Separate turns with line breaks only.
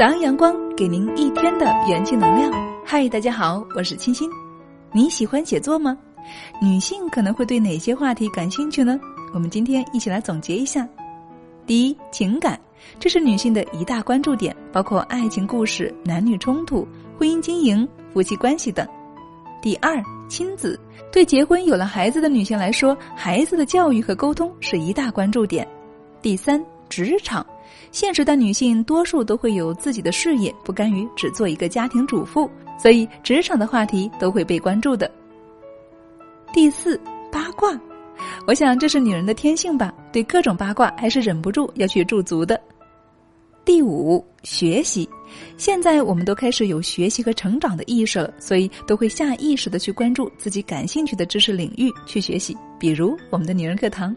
早上阳光，给您一天的元气能量。嗨，大家好，我是清新。你喜欢写作吗？女性可能会对哪些话题感兴趣呢？我们今天一起来总结一下。第一，情感，这是女性的一大关注点，包括爱情故事、男女冲突、婚姻经营、夫妻关系等。第二，亲子，对结婚有了孩子的女性来说，孩子的教育和沟通是一大关注点。第三，职场。现实的女性多数都会有自己的事业，不甘于只做一个家庭主妇，所以职场的话题都会被关注的。第四，八卦，我想这是女人的天性吧，对各种八卦还是忍不住要去驻足的。第五，学习，现在我们都开始有学习和成长的意识了，所以都会下意识的去关注自己感兴趣的知识领域去学习，比如我们的女人课堂。